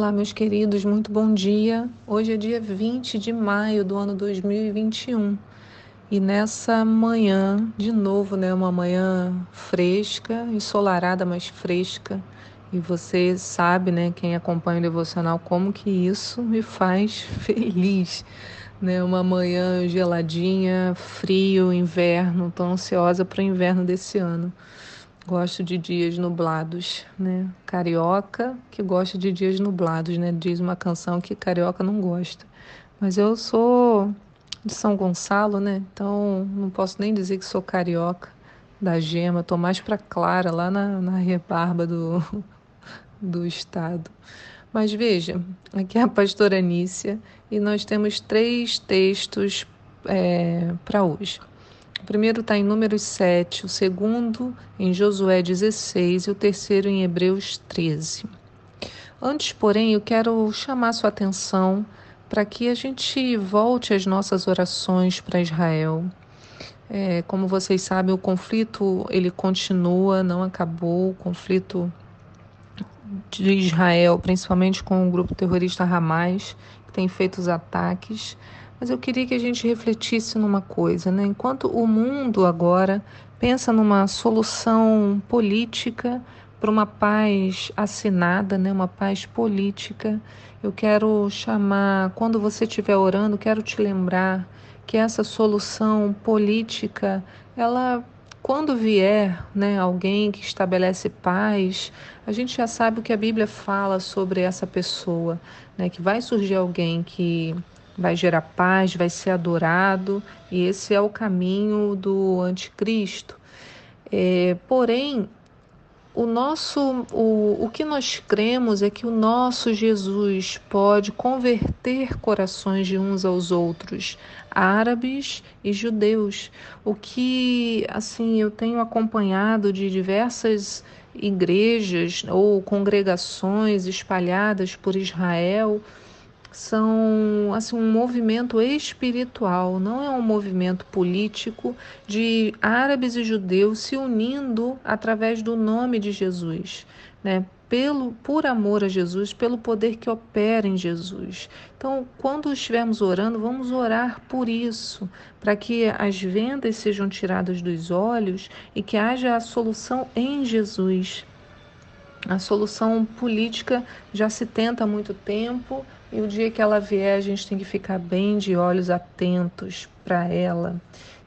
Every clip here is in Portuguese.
Olá, meus queridos, muito bom dia. Hoje é dia 20 de maio do ano 2021 e nessa manhã, de novo, né, uma manhã fresca, ensolarada, mas fresca. E você sabe, né, quem acompanha o devocional, como que isso me faz feliz, né? Uma manhã geladinha, frio, inverno, tô ansiosa para o inverno desse ano. Gosto de dias nublados, né? Carioca que gosta de dias nublados, né? Diz uma canção que carioca não gosta. Mas eu sou de São Gonçalo, né? Então não posso nem dizer que sou carioca da Gema, tô mais para Clara, lá na, na rebarba do, do estado. Mas veja, aqui é a pastora Anícia e nós temos três textos é, para hoje. O primeiro está em Números 7, o segundo em Josué 16 e o terceiro em Hebreus 13. Antes, porém, eu quero chamar sua atenção para que a gente volte as nossas orações para Israel. É, como vocês sabem, o conflito ele continua, não acabou. O conflito de Israel, principalmente com o grupo terrorista Hamas, que tem feito os ataques. Mas eu queria que a gente refletisse numa coisa, né? Enquanto o mundo agora pensa numa solução política para uma paz assinada, né? Uma paz política. Eu quero chamar, quando você estiver orando, quero te lembrar que essa solução política, ela quando vier né, alguém que estabelece paz, a gente já sabe o que a Bíblia fala sobre essa pessoa, né, que vai surgir alguém que vai gerar paz, vai ser adorado, e esse é o caminho do anticristo. É, porém, o nosso, o, o que nós cremos é que o nosso Jesus pode converter corações de uns aos outros, árabes e judeus. O que, assim, eu tenho acompanhado de diversas igrejas ou congregações espalhadas por Israel, são assim um movimento espiritual, não é um movimento político de árabes e judeus se unindo através do nome de Jesus, né? Pelo por amor a Jesus, pelo poder que opera em Jesus. Então, quando estivermos orando, vamos orar por isso, para que as vendas sejam tiradas dos olhos e que haja a solução em Jesus. A solução política já se tenta há muito tempo, e o dia que ela vier, a gente tem que ficar bem de olhos atentos para ela.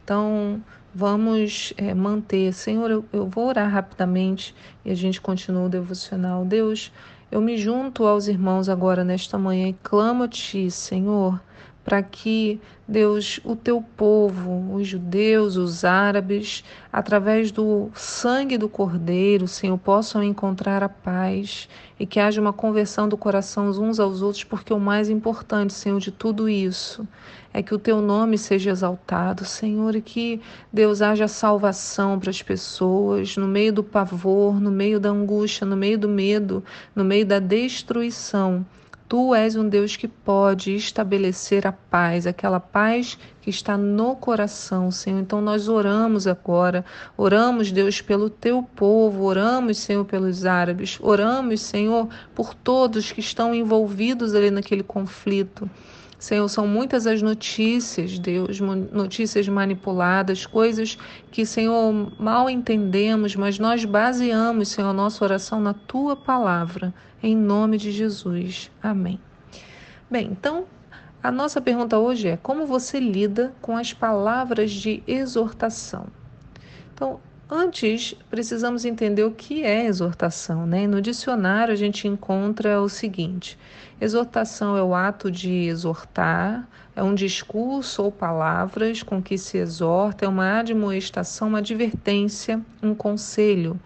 Então, vamos é, manter. Senhor, eu, eu vou orar rapidamente e a gente continua o devocional. Deus, eu me junto aos irmãos agora nesta manhã e clamo a Ti, Senhor para que, Deus, o teu povo, os judeus, os árabes, através do sangue do Cordeiro, Senhor, possam encontrar a paz e que haja uma conversão do coração uns aos outros, porque o mais importante, Senhor, de tudo isso é que o teu nome seja exaltado, Senhor, e que Deus haja salvação para as pessoas no meio do pavor, no meio da angústia, no meio do medo, no meio da destruição. Tu és um Deus que pode estabelecer a paz, aquela paz que está no coração, Senhor. Então nós oramos agora, oramos, Deus, pelo teu povo, oramos, Senhor, pelos árabes, oramos, Senhor, por todos que estão envolvidos ali naquele conflito. Senhor, são muitas as notícias, Deus, notícias manipuladas, coisas que, Senhor, mal entendemos, mas nós baseamos, Senhor, nossa oração na tua palavra, em nome de Jesus. Amém. Bem, então, a nossa pergunta hoje é: como você lida com as palavras de exortação? Então, Antes, precisamos entender o que é exortação. Né? No dicionário, a gente encontra o seguinte: exortação é o ato de exortar, é um discurso ou palavras com que se exorta, é uma admoestação, uma advertência, um conselho.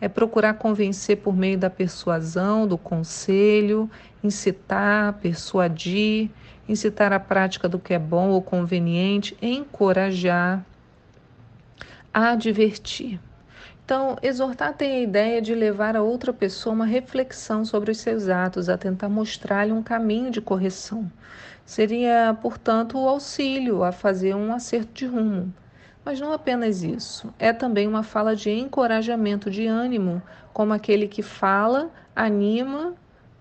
É procurar convencer por meio da persuasão, do conselho, incitar, persuadir, incitar a prática do que é bom ou conveniente, encorajar advertir. Então, exortar tem a ideia de levar a outra pessoa uma reflexão sobre os seus atos, a tentar mostrar-lhe um caminho de correção. Seria, portanto, o auxílio a fazer um acerto de rumo. Mas não apenas isso, é também uma fala de encorajamento, de ânimo, como aquele que fala, anima.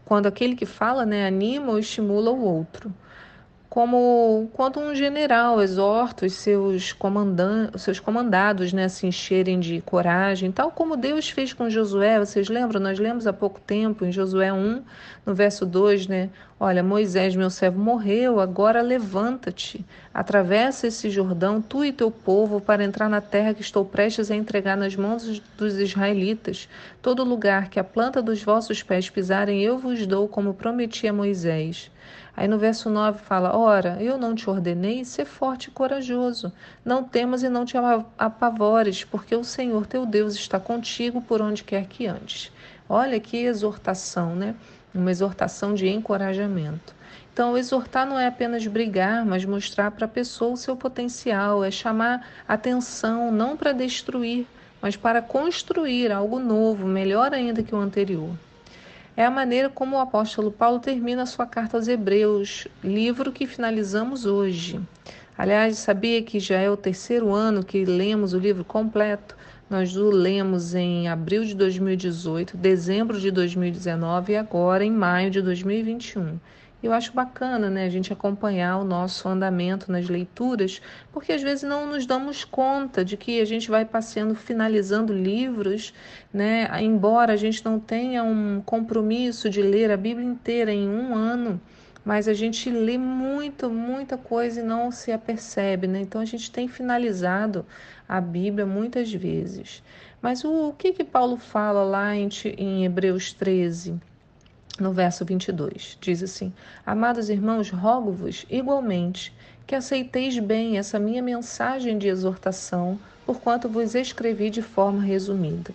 Quando aquele que fala, né, anima ou estimula o outro como quando um general exorta os seus, comandan seus comandados né, a se encherem de coragem, tal como Deus fez com Josué. Vocês lembram? Nós lemos há pouco tempo em Josué 1, no verso 2, né? Olha, Moisés, meu servo, morreu, agora levanta-te, atravessa esse Jordão, tu e teu povo, para entrar na terra que estou prestes a entregar nas mãos dos israelitas. Todo lugar que a planta dos vossos pés pisarem, eu vos dou, como prometi a Moisés. Aí no verso 9 fala: Ora, eu não te ordenei ser forte e corajoso. Não temas e não te apavores, porque o Senhor teu Deus está contigo por onde quer que andes. Olha que exortação, né? Uma exortação de encorajamento. Então, exortar não é apenas brigar, mas mostrar para a pessoa o seu potencial, é chamar atenção não para destruir, mas para construir algo novo, melhor ainda que o anterior é a maneira como o apóstolo Paulo termina sua carta aos Hebreus, livro que finalizamos hoje. Aliás, sabia que já é o terceiro ano que lemos o livro completo? Nós o lemos em abril de 2018, dezembro de 2019 e agora em maio de 2021. Eu acho bacana né, a gente acompanhar o nosso andamento nas leituras, porque às vezes não nos damos conta de que a gente vai passeando, finalizando livros, né, embora a gente não tenha um compromisso de ler a Bíblia inteira em um ano mas a gente lê muita, muita coisa e não se apercebe, né? Então a gente tem finalizado a Bíblia muitas vezes. Mas o, o que que Paulo fala lá em, em Hebreus 13? No verso 22. Diz assim: Amados irmãos, rogo-vos igualmente que aceiteis bem essa minha mensagem de exortação, porquanto vos escrevi de forma resumida.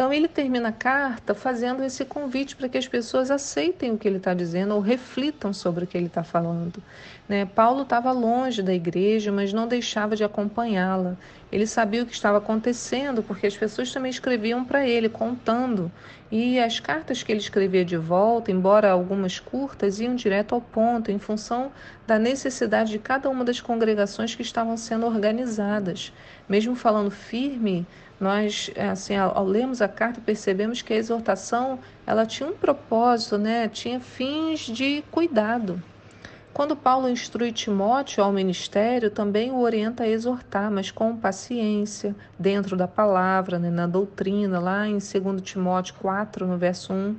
Então ele termina a carta fazendo esse convite para que as pessoas aceitem o que ele está dizendo ou reflitam sobre o que ele está falando. Né? Paulo estava longe da igreja, mas não deixava de acompanhá-la. Ele sabia o que estava acontecendo, porque as pessoas também escreviam para ele, contando. E as cartas que ele escrevia de volta, embora algumas curtas, iam direto ao ponto, em função da necessidade de cada uma das congregações que estavam sendo organizadas. Mesmo falando firme, nós, assim, ao, ao lermos a carta, percebemos que a exortação ela tinha um propósito, né? tinha fins de cuidado. Quando Paulo instrui Timóteo ao ministério, também o orienta a exortar, mas com paciência, dentro da palavra, né, na doutrina, lá em 2 Timóteo 4, no verso 1.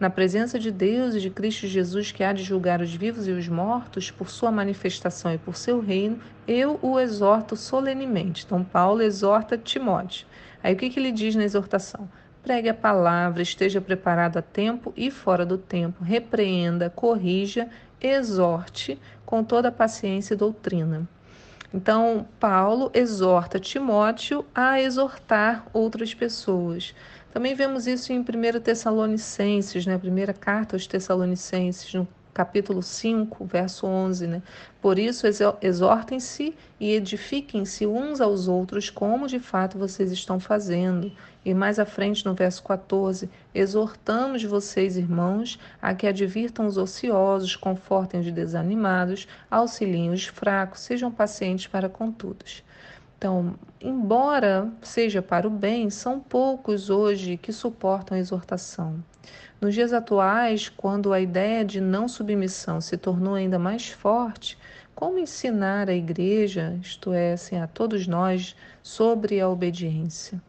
Na presença de Deus e de Cristo Jesus, que há de julgar os vivos e os mortos, por sua manifestação e por seu reino, eu o exorto solenemente. Então, Paulo exorta Timóteo. Aí, o que, que ele diz na exortação? Pregue a palavra, esteja preparado a tempo e fora do tempo, repreenda, corrija exorte com toda paciência e doutrina. Então, Paulo exorta Timóteo a exortar outras pessoas. Também vemos isso em 1 Tessalonicenses, né? a primeira carta aos Tessalonicenses, no capítulo 5, verso 11, né? Por isso, exortem-se e edifiquem-se uns aos outros, como de fato vocês estão fazendo. E mais à frente, no verso 14, exortamos vocês, irmãos, a que advirtam os ociosos, confortem os desanimados, auxiliem os fracos, sejam pacientes para com todos. Então, embora seja para o bem, são poucos hoje que suportam a exortação. Nos dias atuais, quando a ideia de não submissão se tornou ainda mais forte, como ensinar a igreja, isto é, assim, a todos nós, sobre a obediência?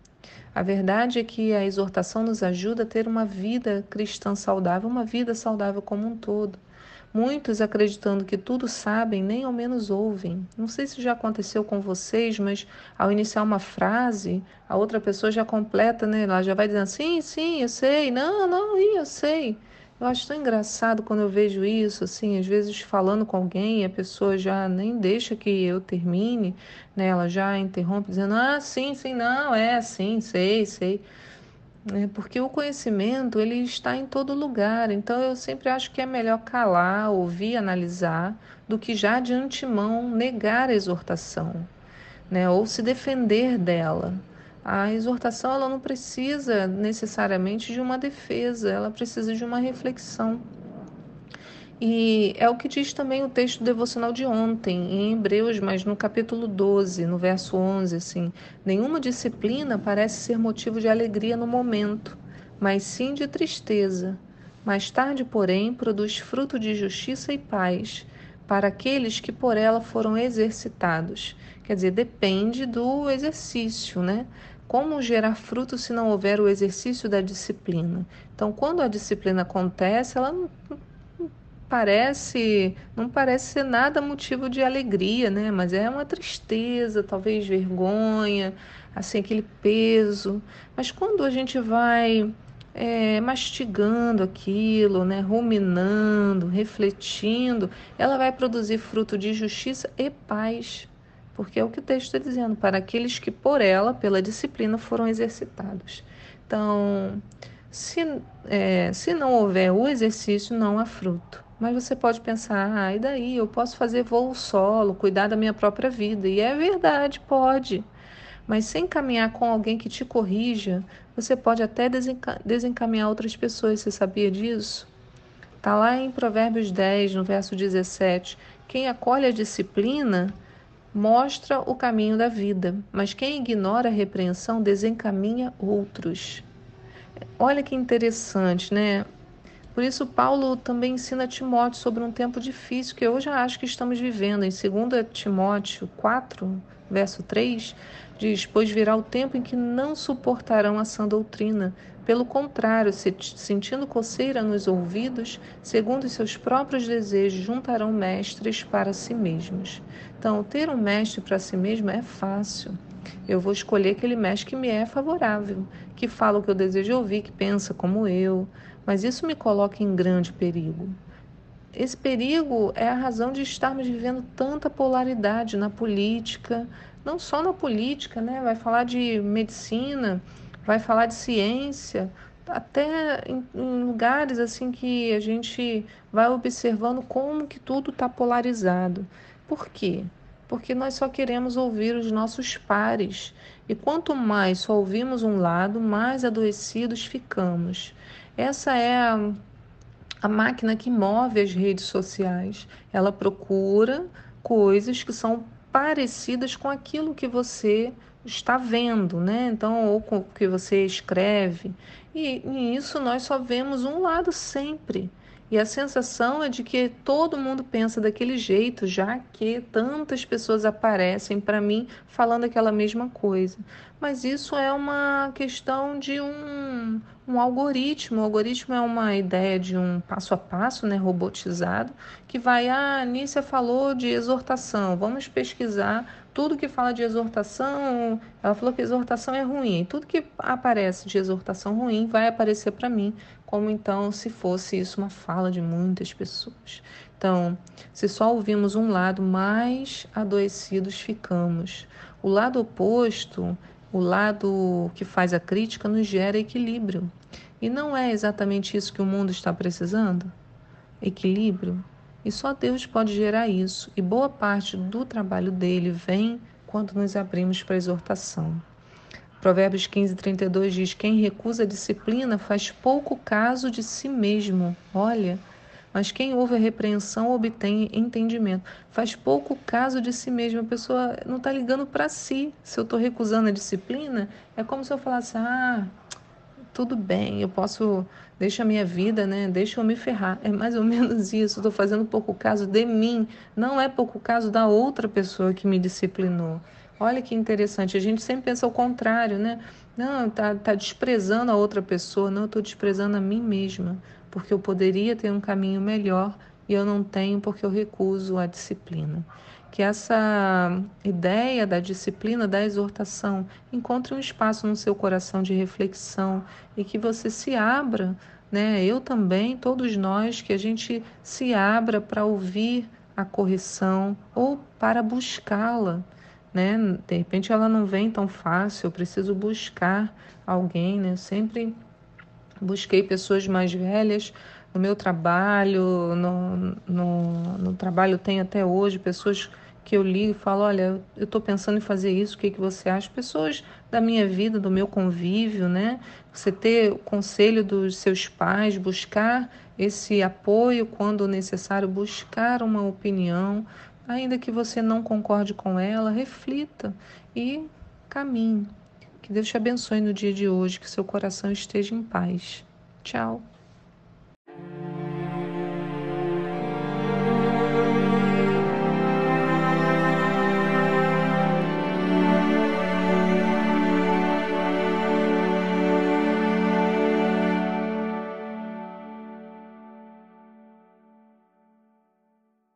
A verdade é que a exortação nos ajuda a ter uma vida cristã saudável, uma vida saudável como um todo. Muitos acreditando que tudo sabem, nem ao menos ouvem. Não sei se já aconteceu com vocês, mas ao iniciar uma frase, a outra pessoa já completa, né? Ela já vai dizendo sim, sim, eu sei, não, não, eu sei. Eu acho tão engraçado quando eu vejo isso, assim, às vezes falando com alguém, a pessoa já nem deixa que eu termine, né? Ela já interrompe dizendo, ah, sim, sim, não, é, sim, sei, sei né? porque o conhecimento ele está em todo lugar. Então eu sempre acho que é melhor calar, ouvir, analisar, do que já de antemão negar a exortação, né? ou se defender dela. A exortação ela não precisa necessariamente de uma defesa, ela precisa de uma reflexão. E é o que diz também o texto devocional de ontem, em Hebreus, mas no capítulo 12, no verso 11, assim: Nenhuma disciplina parece ser motivo de alegria no momento, mas sim de tristeza. Mais tarde, porém, produz fruto de justiça e paz para aqueles que por ela foram exercitados. Quer dizer, depende do exercício, né? Como gerar fruto se não houver o exercício da disciplina? Então, quando a disciplina acontece, ela não parece, não parece ser nada motivo de alegria, né? Mas é uma tristeza, talvez vergonha, assim aquele peso. Mas quando a gente vai é, mastigando aquilo, né, ruminando, refletindo, ela vai produzir fruto de justiça e paz. Porque é o que o texto está dizendo, para aqueles que por ela, pela disciplina, foram exercitados. Então, se, é, se não houver o exercício, não há fruto. Mas você pode pensar, ah, e daí? Eu posso fazer voo solo, cuidar da minha própria vida. E é verdade, pode. Mas sem caminhar com alguém que te corrija, você pode até desencaminhar outras pessoas. Você sabia disso? Está lá em Provérbios 10, no verso 17. Quem acolhe a disciplina mostra o caminho da vida, mas quem ignora a repreensão desencaminha outros. Olha que interessante, né? Por isso, Paulo também ensina Timóteo sobre um tempo difícil que já acho que estamos vivendo. Em 2 Timóteo 4, verso 3, diz: Pois virá o tempo em que não suportarão a sã doutrina. Pelo contrário, se, sentindo coceira nos ouvidos, segundo os seus próprios desejos, juntarão mestres para si mesmos. Então, ter um mestre para si mesmo é fácil. Eu vou escolher aquele mestre que me é favorável, que fala o que eu desejo ouvir, que pensa como eu. Mas isso me coloca em grande perigo. Esse perigo é a razão de estarmos vivendo tanta polaridade na política, não só na política, né? Vai falar de medicina, vai falar de ciência, até em, em lugares assim que a gente vai observando como que tudo está polarizado. Por quê? Porque nós só queremos ouvir os nossos pares. E quanto mais só ouvimos um lado, mais adoecidos ficamos. Essa é a, a máquina que move as redes sociais. Ela procura coisas que são parecidas com aquilo que você está vendo, né? Então, ou com o que você escreve. E, e isso nós só vemos um lado sempre. E a sensação é de que todo mundo pensa daquele jeito, já que tantas pessoas aparecem para mim falando aquela mesma coisa. Mas isso é uma questão de um, um algoritmo. O algoritmo é uma ideia de um passo a passo, né, robotizado, que vai, ah, a Anícia falou de exortação, vamos pesquisar tudo que fala de exortação, ela falou que exortação é ruim. Tudo que aparece de exortação ruim vai aparecer para mim, como então se fosse isso uma fala de muitas pessoas. Então, se só ouvimos um lado, mais adoecidos ficamos. O lado oposto, o lado que faz a crítica, nos gera equilíbrio. E não é exatamente isso que o mundo está precisando? Equilíbrio? E só Deus pode gerar isso, e boa parte do trabalho dele vem quando nos abrimos para a exortação. Provérbios 15, 32 diz: Quem recusa a disciplina faz pouco caso de si mesmo. Olha, mas quem ouve a repreensão obtém entendimento. Faz pouco caso de si mesmo. A pessoa não está ligando para si. Se eu estou recusando a disciplina, é como se eu falasse: ah, tudo bem, eu posso, deixa a minha vida, né? Deixa eu me ferrar. É mais ou menos isso. Estou fazendo pouco caso de mim, não é pouco caso da outra pessoa que me disciplinou. Olha que interessante, a gente sempre pensa o contrário, né? Não, tá, tá desprezando a outra pessoa, não, eu estou desprezando a mim mesma, porque eu poderia ter um caminho melhor e eu não tenho porque eu recuso a disciplina que essa ideia da disciplina, da exortação, encontre um espaço no seu coração de reflexão e que você se abra, né? Eu também, todos nós, que a gente se abra para ouvir a correção ou para buscá-la, né? De repente ela não vem tão fácil, eu preciso buscar alguém, né? Eu sempre busquei pessoas mais velhas no meu trabalho, no, no, no trabalho tenho até hoje pessoas que eu ligo e falo, olha, eu estou pensando em fazer isso, o que, que você acha? Pessoas da minha vida, do meu convívio, né? Você ter o conselho dos seus pais, buscar esse apoio quando necessário, buscar uma opinião, ainda que você não concorde com ela, reflita e caminhe. Que Deus te abençoe no dia de hoje, que seu coração esteja em paz. Tchau.